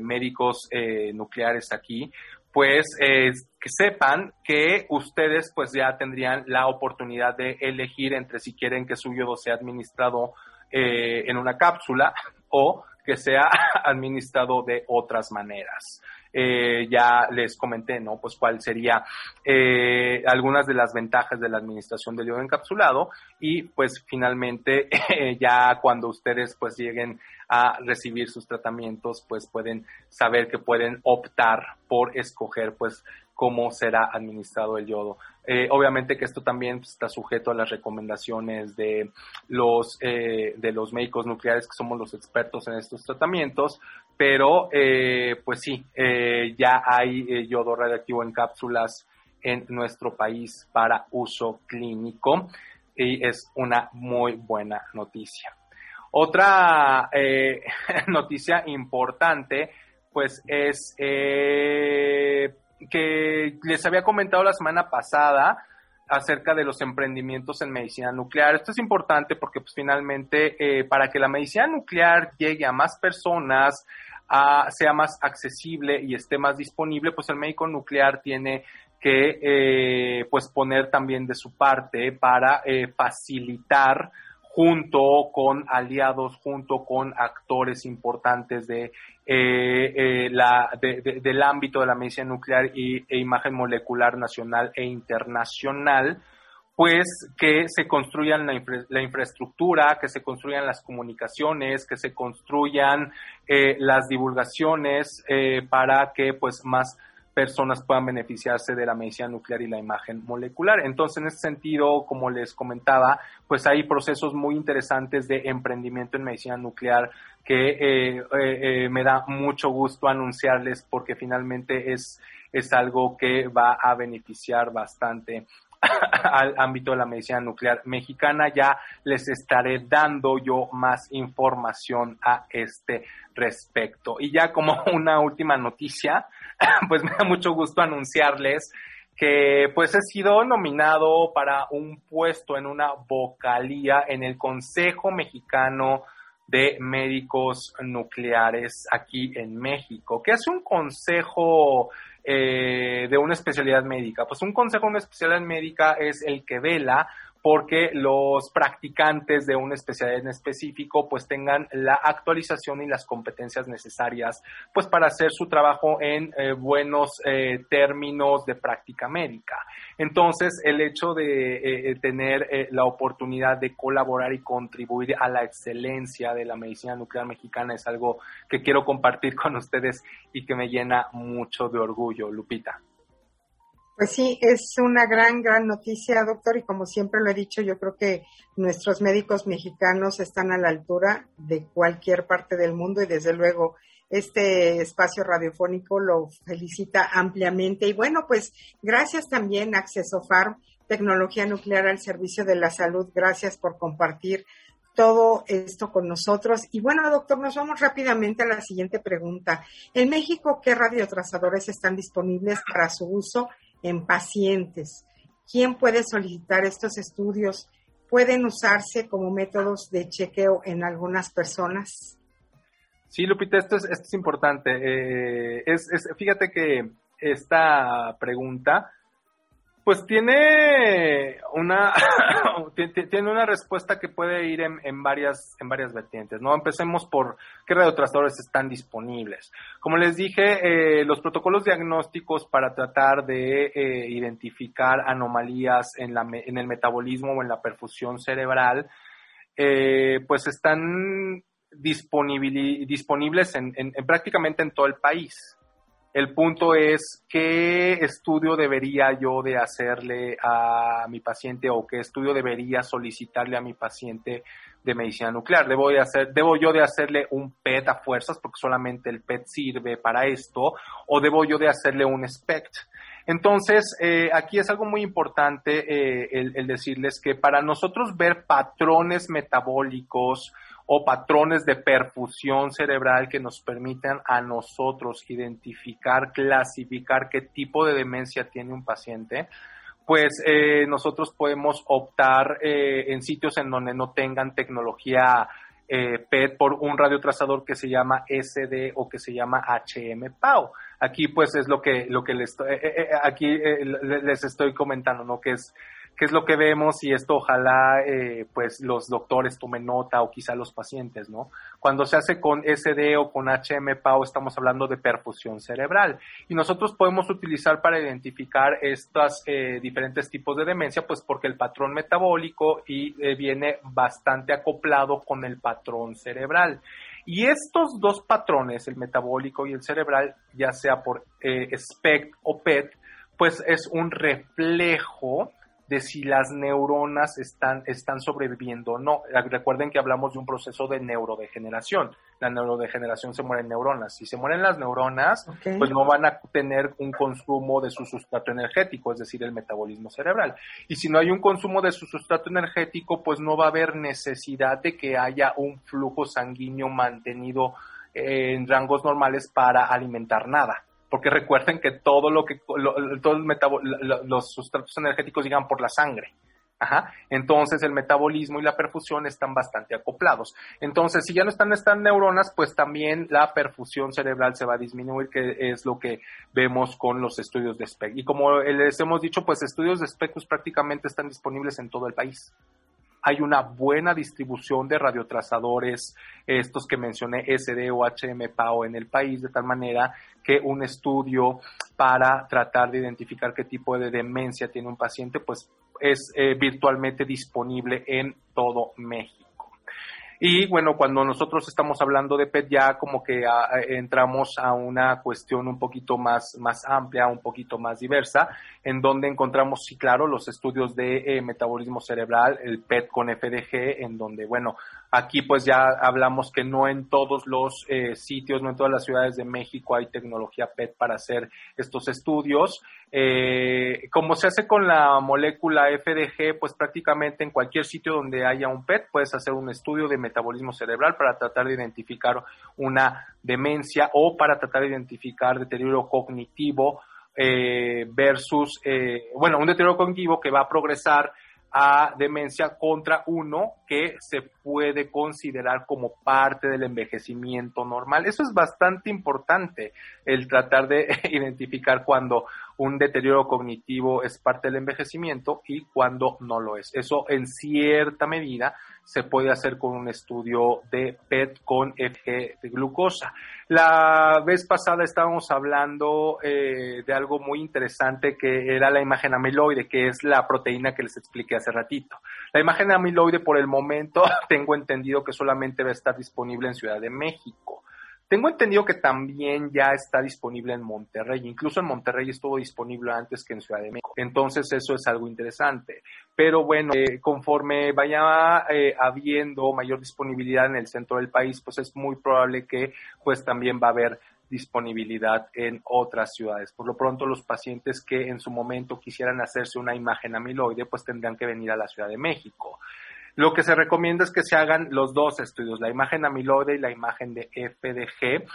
médicos nucleares aquí, pues que sepan que ustedes pues ya tendrían la oportunidad de elegir entre si quieren que su yodo sea administrado en una cápsula o que sea administrado de otras maneras. Eh, ya les comenté, ¿no? Pues cuál sería eh, algunas de las ventajas de la administración del yodo encapsulado y pues finalmente ya cuando ustedes pues lleguen a recibir sus tratamientos pues pueden saber que pueden optar por escoger pues cómo será administrado el yodo. Eh, obviamente que esto también pues, está sujeto a las recomendaciones de los, eh, de los médicos nucleares que somos los expertos en estos tratamientos, pero eh, pues sí, ya hay yodo radioactivo en cápsulas en nuestro país para uso clínico y es una muy buena noticia. Otra noticia importante pues es que les había comentado la semana pasada acerca de los emprendimientos en medicina nuclear. Esto es importante porque pues finalmente eh, para que la medicina nuclear llegue a más personas, sea más accesible y esté más disponible, pues el médico nuclear tiene que eh, pues poner también de su parte para eh, facilitar junto con aliados, junto con actores importantes de, eh, eh, la, del ámbito de la medicina nuclear y, e imagen molecular nacional e internacional, pues que se construyan la, infraestructura, que se construyan las comunicaciones, que se construyan eh, las divulgaciones para que pues más personas puedan beneficiarse de la medicina nuclear y la imagen molecular. Entonces, en ese sentido, como les comentaba, pues hay procesos muy interesantes de emprendimiento en medicina nuclear que eh, eh, eh, me da mucho gusto anunciarles porque finalmente es, es algo que va a beneficiar bastante al ámbito de la medicina nuclear mexicana. Ya les estaré dando yo más información a este respecto. Y ya como una última noticia, pues me da mucho gusto anunciarles que pues he sido nominado para un puesto en una vocalía en el Consejo Mexicano de Médicos Nucleares aquí en México. ¿Qué es un consejo eh, de una especialidad médica? Pues un consejo de una especialidad médica es el que vela porque los practicantes de una especialidad en específico pues tengan la actualización y las competencias necesarias pues para hacer su trabajo en eh, buenos eh, términos de práctica médica. Entonces el hecho de eh, tener la oportunidad de colaborar y contribuir a la excelencia de la medicina nuclear mexicana es algo que quiero compartir con ustedes y que me llena mucho de orgullo, Lupita. Pues sí, es una gran, gran noticia, doctor, y como siempre lo he dicho, yo creo que nuestros médicos mexicanos están a la altura de cualquier parte del mundo y desde luego este espacio radiofónico lo felicita ampliamente. Y bueno, pues gracias también a Accesofar, tecnología nuclear al servicio de la salud. Gracias por compartir todo esto con nosotros. Y bueno, doctor, nos vamos rápidamente a la siguiente pregunta. En México, ¿qué radiotrazadores están disponibles para su uso en pacientes. ¿Quién puede solicitar estos estudios? ¿Pueden usarse como métodos de chequeo en algunas personas? Sí, Lupita, esto es, esto es importante. Eh, es, fíjate que esta pregunta pues tiene una tiene una respuesta que puede ir en, varias en varias vertientes, ¿no? Empecemos por qué radiotrastadores están disponibles. Como les dije, eh, los protocolos diagnósticos para tratar de eh, identificar anomalías en, la, en el metabolismo o en la perfusión cerebral, eh, pues están disponibles en, prácticamente en todo el país. El punto es qué estudio debería yo de hacerle a mi paciente o qué estudio debería solicitarle a mi paciente de medicina nuclear. Debo, de hacer, debo yo de hacerle un PET a fuerzas porque solamente el PET sirve para esto o debo yo de hacerle un SPECT. Entonces, eh, aquí es algo muy importante eh, el, decirles que para nosotros ver patrones metabólicos o patrones de perfusión cerebral que nos permitan a nosotros identificar, clasificar qué tipo de demencia tiene un paciente, pues eh, nosotros podemos optar eh, en sitios en donde no tengan tecnología eh, PET por un radiotrazador que se llama SD o que se llama HM-PAO. Aquí pues es lo que, lo que les, aquí les estoy comentando, ¿no? Que es qué es lo que vemos y esto ojalá eh, pues los doctores tomen nota o quizá los pacientes, ¿no? Cuando se hace con SD o con HMPAO estamos hablando de perfusión cerebral y nosotros podemos utilizar para identificar estos eh, diferentes tipos de demencia pues porque el patrón metabólico y eh, viene bastante acoplado con el patrón cerebral. Y estos dos patrones, el metabólico y el cerebral, ya sea por SPECT o PET, pues es un reflejo de si las neuronas están, están sobreviviendo o no. Recuerden que hablamos de un proceso de neurodegeneración. La neurodegeneración se mueren neuronas. Si se mueren las neuronas, pues no van a tener un consumo de su sustrato energético, es decir, el metabolismo cerebral. Y si no hay un consumo de su sustrato energético, pues no va a haber necesidad de que haya un flujo sanguíneo mantenido en rangos normales para alimentar nada porque recuerden que todo lo que todos los sustratos energéticos llegan por la sangre. Ajá. Entonces el metabolismo y la perfusión están bastante acoplados. Entonces, si ya no están estas neuronas, pues también la perfusión cerebral se va a disminuir, que es lo que vemos con los estudios de SPEC. Y como les hemos dicho, pues estudios de SPEC pues, prácticamente están disponibles en todo el país hay una buena distribución de radiotrazadores, estos que mencioné, SD o HMPAO en el país, de tal manera que un estudio para tratar de identificar qué tipo de demencia tiene un paciente, pues es eh, virtualmente disponible en todo México. Y bueno, cuando nosotros estamos hablando de PET ya como que ah, entramos a una cuestión un poquito más, más amplia, un poquito más diversa, en donde encontramos, sí, claro, los estudios de eh, metabolismo cerebral, el PET con FDG, en donde, bueno, Aquí pues ya hablamos que no en todos los eh, sitios, no en todas las ciudades de México hay tecnología PET para hacer estos estudios. Eh, como se hace con la molécula FDG, pues prácticamente en cualquier sitio donde haya un PET puedes hacer un estudio de metabolismo cerebral para tratar de identificar una demencia o para tratar de identificar deterioro cognitivo eh, versus, bueno, un deterioro cognitivo que va a progresar a demencia contra uno que se puede considerar como parte del envejecimiento normal. Eso es bastante importante, el tratar de identificar cuando un deterioro cognitivo es parte del envejecimiento y cuando no lo es. Eso en cierta medida se puede hacer con un estudio de PET con FG de glucosa. La vez pasada estábamos hablando eh, de algo muy interesante que era la imagen amiloide, que es la proteína que les expliqué hace ratito. La imagen amiloide por el momento tengo entendido que solamente va a estar disponible en Ciudad de México. Tengo entendido que también ya está disponible en Monterrey, incluso en Monterrey estuvo disponible antes que en Ciudad de México. Entonces eso es algo interesante. Pero bueno, eh, conforme vaya eh, habiendo mayor disponibilidad en el centro del país, pues es muy probable que pues también va a haber disponibilidad en otras ciudades. Por lo pronto, los pacientes que en su momento quisieran hacerse una imagen amiloide, pues tendrían que venir a la Ciudad de México. Lo que se recomienda es que se hagan los dos estudios, la imagen amiloide y la imagen de FDG,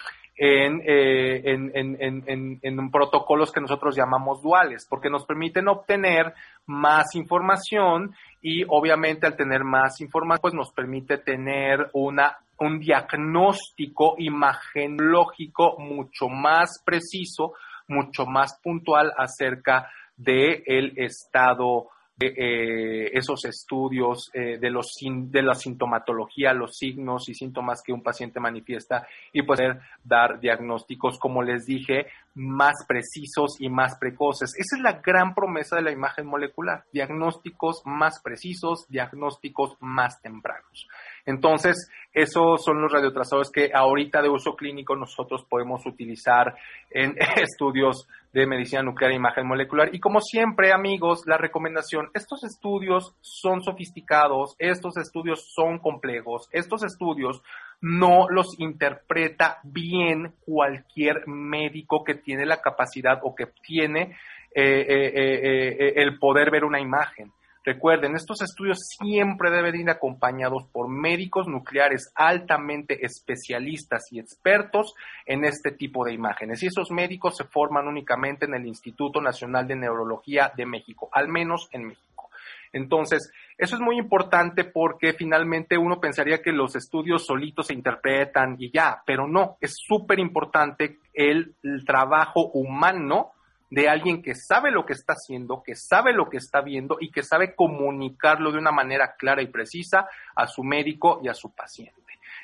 en, eh, en, en, en, protocolos que nosotros llamamos duales, porque nos permiten obtener más información y obviamente al tener más información, pues nos permite tener una, un diagnóstico imagenológico mucho más preciso, mucho más puntual acerca del el estado eh, esos estudios eh, de, los, de la sintomatología, los signos y síntomas que un paciente manifiesta y poder dar diagnósticos, como les dije, más precisos y más precoces. Esa es la gran promesa de la imagen molecular, diagnósticos más precisos, diagnósticos más tempranos. Entonces, esos son los radiotrazadores que ahorita de uso clínico nosotros podemos utilizar en estudios de medicina nuclear e imagen molecular. Y como siempre, amigos, la recomendación, estos estudios son sofisticados, estos estudios son complejos, estos estudios no los interpreta bien cualquier médico que tiene la capacidad o que tiene eh, eh, eh, el poder ver una imagen. Recuerden, estos estudios siempre deben ir acompañados por médicos nucleares altamente especialistas y expertos en este tipo de imágenes. Y esos médicos se forman únicamente en el Instituto Nacional de Neurología de México, al menos en México. Entonces, eso es muy importante porque finalmente uno pensaría que los estudios solitos se interpretan y ya, pero no, es súper importante el, el trabajo humano de alguien que sabe lo que está haciendo, que sabe lo que está viendo y que sabe comunicarlo de una manera clara y precisa a su médico y a su paciente.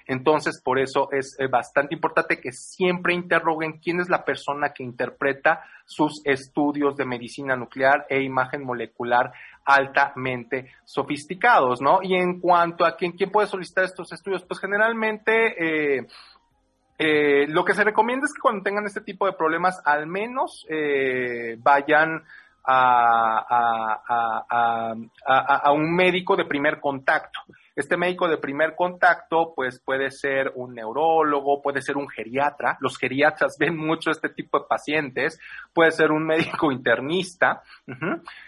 Entonces, por eso es eh, bastante importante que siempre interroguen quién es la persona que interpreta sus estudios de medicina nuclear e imagen molecular altamente sofisticados, ¿no? Y en cuanto a quién, quién puede solicitar estos estudios, pues generalmente eh, eh, lo que se recomienda es que cuando tengan este tipo de problemas, al menos eh, vayan a, un médico de primer contacto. Este médico de primer contacto, pues puede ser un neurólogo, puede ser un geriatra. Los geriatras ven mucho este tipo de pacientes. Puede ser un médico internista.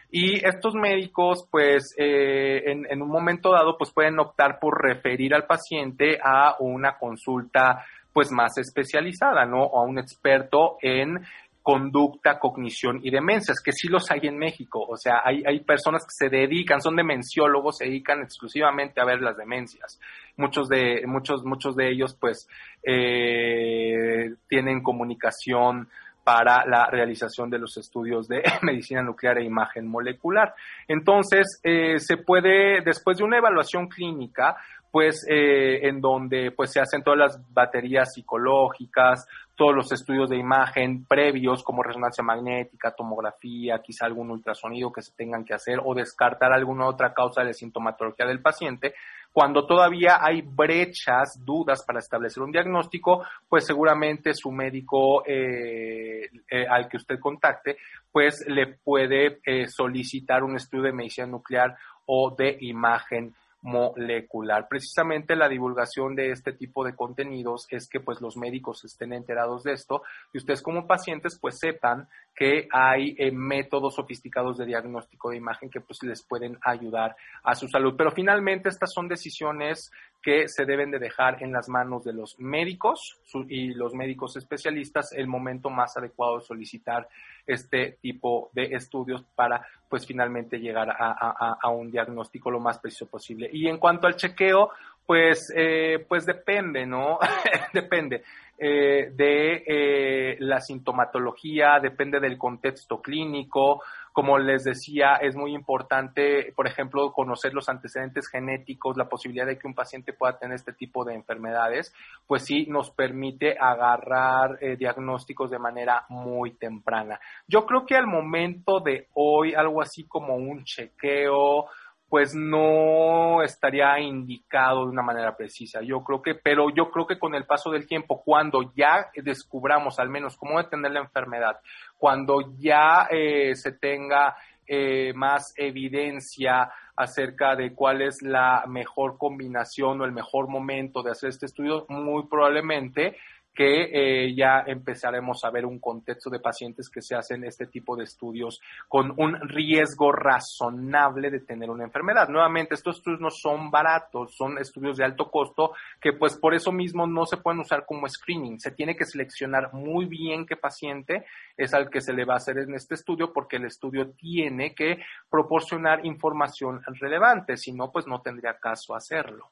Y estos médicos, pues, eh, en un momento dado, pues pueden optar por referir al paciente a una consulta pues más especializada, ¿no? O a un experto en conducta, cognición y demencias, que sí los hay en México. O sea, hay, hay personas que se dedican, son demenciólogos, se dedican exclusivamente a ver las demencias. Muchos de, muchos, muchos de ellos, pues, eh, tienen comunicación para la realización de los estudios de medicina nuclear e imagen molecular. Entonces, eh, se puede, después de una evaluación clínica, pues eh, en donde pues se hacen todas las baterías psicológicas, todos los estudios de imagen previos como resonancia magnética, tomografía, quizá algún ultrasonido que se tengan que hacer o descartar alguna otra causa de sintomatología del paciente. Cuando todavía hay brechas, dudas para establecer un diagnóstico, pues seguramente su médico eh, eh, al que usted contacte, pues le puede solicitar un estudio de medicina nuclear o de imagen molecular. Precisamente la divulgación de este tipo de contenidos es que pues los médicos estén enterados de esto y ustedes como pacientes pues sepan que hay eh, métodos sofisticados de diagnóstico de imagen que pues les pueden ayudar a su salud. Pero finalmente estas son decisiones que se deben de dejar en las manos de los médicos y los médicos especialistas el momento más adecuado de solicitar este tipo de estudios para pues finalmente llegar a, un diagnóstico lo más preciso posible. Y en cuanto al chequeo, pues, eh, pues depende, ¿no? depende. Eh, de eh, la sintomatología, depende del contexto clínico. Como les decía, es muy importante, por ejemplo, conocer los antecedentes genéticos, la posibilidad de que un paciente pueda tener este tipo de enfermedades, pues sí nos permite agarrar eh, diagnósticos de manera muy temprana. Yo creo que al momento de hoy, algo así como un chequeo, pues no estaría indicado de una manera precisa. Yo creo que, pero yo creo que con el paso del tiempo, cuando ya descubramos al menos cómo detener la enfermedad, cuando ya eh, se tenga eh, más evidencia acerca de cuál es la mejor combinación o el mejor momento de hacer este estudio, muy probablemente que eh, ya empezaremos a ver un contexto de pacientes que se hacen este tipo de estudios con un riesgo razonable de tener una enfermedad. Nuevamente, estos estudios no son baratos, son estudios de alto costo que pues por eso mismo no se pueden usar como screening. Se tiene que seleccionar muy bien qué paciente es al que se le va a hacer en este estudio porque el estudio tiene que proporcionar información relevante, si no, pues no tendría caso hacerlo.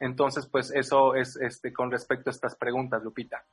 Entonces, pues eso es este con respecto a estas preguntas, Lupita.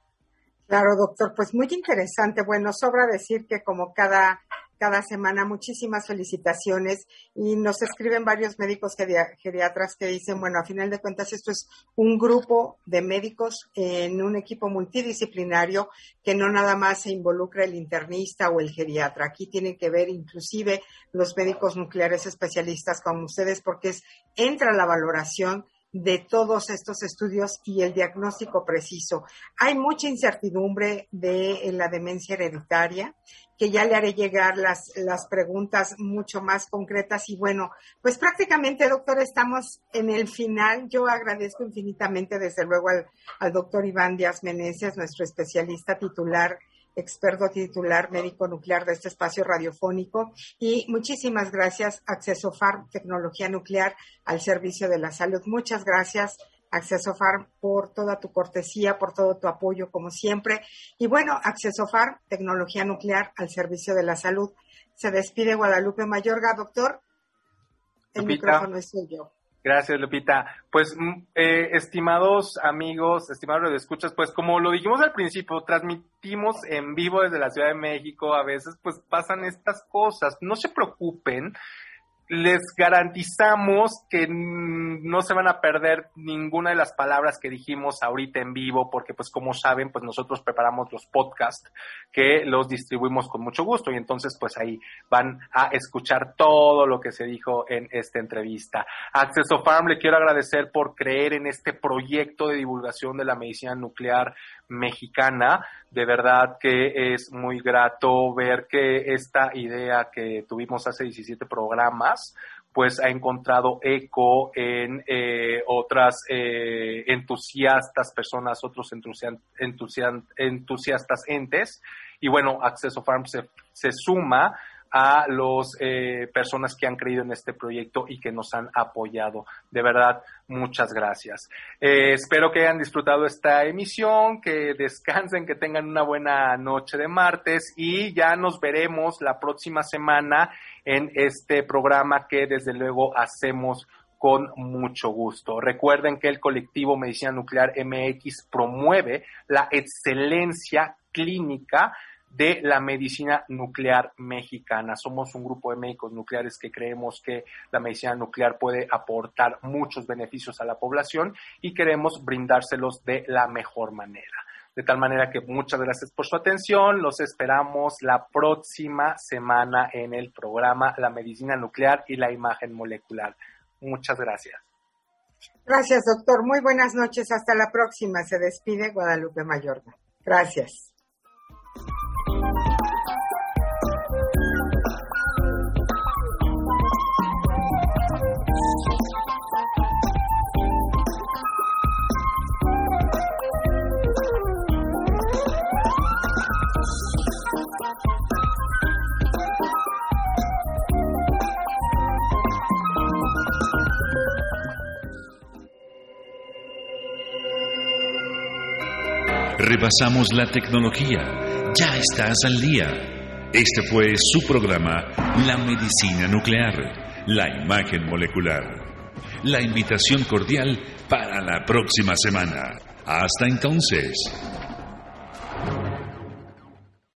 Claro, doctor, pues muy interesante. Bueno, sobra decir que como cada, cada semana muchísimas felicitaciones y nos escriben varios médicos geriatras que dicen, bueno, a final de cuentas esto es un grupo de médicos en un equipo multidisciplinario que no nada más se involucra el internista o el geriatra. Aquí tienen que ver inclusive los médicos nucleares especialistas como ustedes porque es, entra la valoración de todos estos estudios y el diagnóstico preciso. Hay mucha incertidumbre de la demencia hereditaria, que ya le haré llegar las, las preguntas mucho más concretas. Y bueno, pues prácticamente, doctor, estamos en el final. Yo agradezco infinitamente, desde luego, al, al doctor Iván Díaz Meneses, nuestro especialista titular experto titular médico nuclear de este espacio radiofónico. Y muchísimas gracias, Acceso Farm, Tecnología Nuclear al Servicio de la Salud. Muchas gracias, Acceso Farm, por toda tu cortesía, por todo tu apoyo, como siempre. Y bueno, Acceso Farm, Tecnología Nuclear al Servicio de la Salud. Se despide Guadalupe Mayorga, doctor. El micrófono es suyo. Gracias, Lupita. Pues, mm, eh, estimados amigos, estimados escuchas, pues como lo dijimos al principio, transmitimos en vivo desde la Ciudad de México, a veces pues pasan estas cosas. No se preocupen, les garantizamos que no se van a perder ninguna de las palabras que dijimos ahorita en vivo, porque pues como saben, pues nosotros preparamos los podcasts que los distribuimos con mucho gusto y entonces pues ahí van a escuchar todo lo que se dijo en esta entrevista. Acceso Farm le quiero agradecer por creer en este proyecto de divulgación de la medicina nuclear mexicana. De verdad que es muy grato ver que esta idea que tuvimos hace 17 programas, pues ha encontrado eco en eh, otras eh, entusiastas personas, otros entusiastas entes. Y bueno, Acceso Farm se, se suma a las eh, personas que han creído en este proyecto y que nos han apoyado. De verdad, muchas gracias. Eh, espero que hayan disfrutado esta emisión, que descansen, que tengan una buena noche de martes y ya nos veremos la próxima semana en este programa que desde luego hacemos con mucho gusto. Recuerden que el colectivo Medicina Nuclear MX promueve la excelencia clínica de la medicina nuclear mexicana. Somos un grupo de médicos nucleares que creemos que la medicina nuclear puede aportar muchos beneficios a la población y queremos brindárselos de la mejor manera. De tal manera que muchas gracias por su atención. Los esperamos la próxima semana en el programa La medicina nuclear y la imagen molecular. Muchas gracias. Gracias, doctor. Muy buenas noches. Hasta la próxima. Se despide Guadalupe Mayorga. Gracias. Repasamos la tecnología. Ya estás al día. Este fue su programa La Medicina Nuclear, la imagen molecular. La invitación cordial para la próxima semana. Hasta entonces.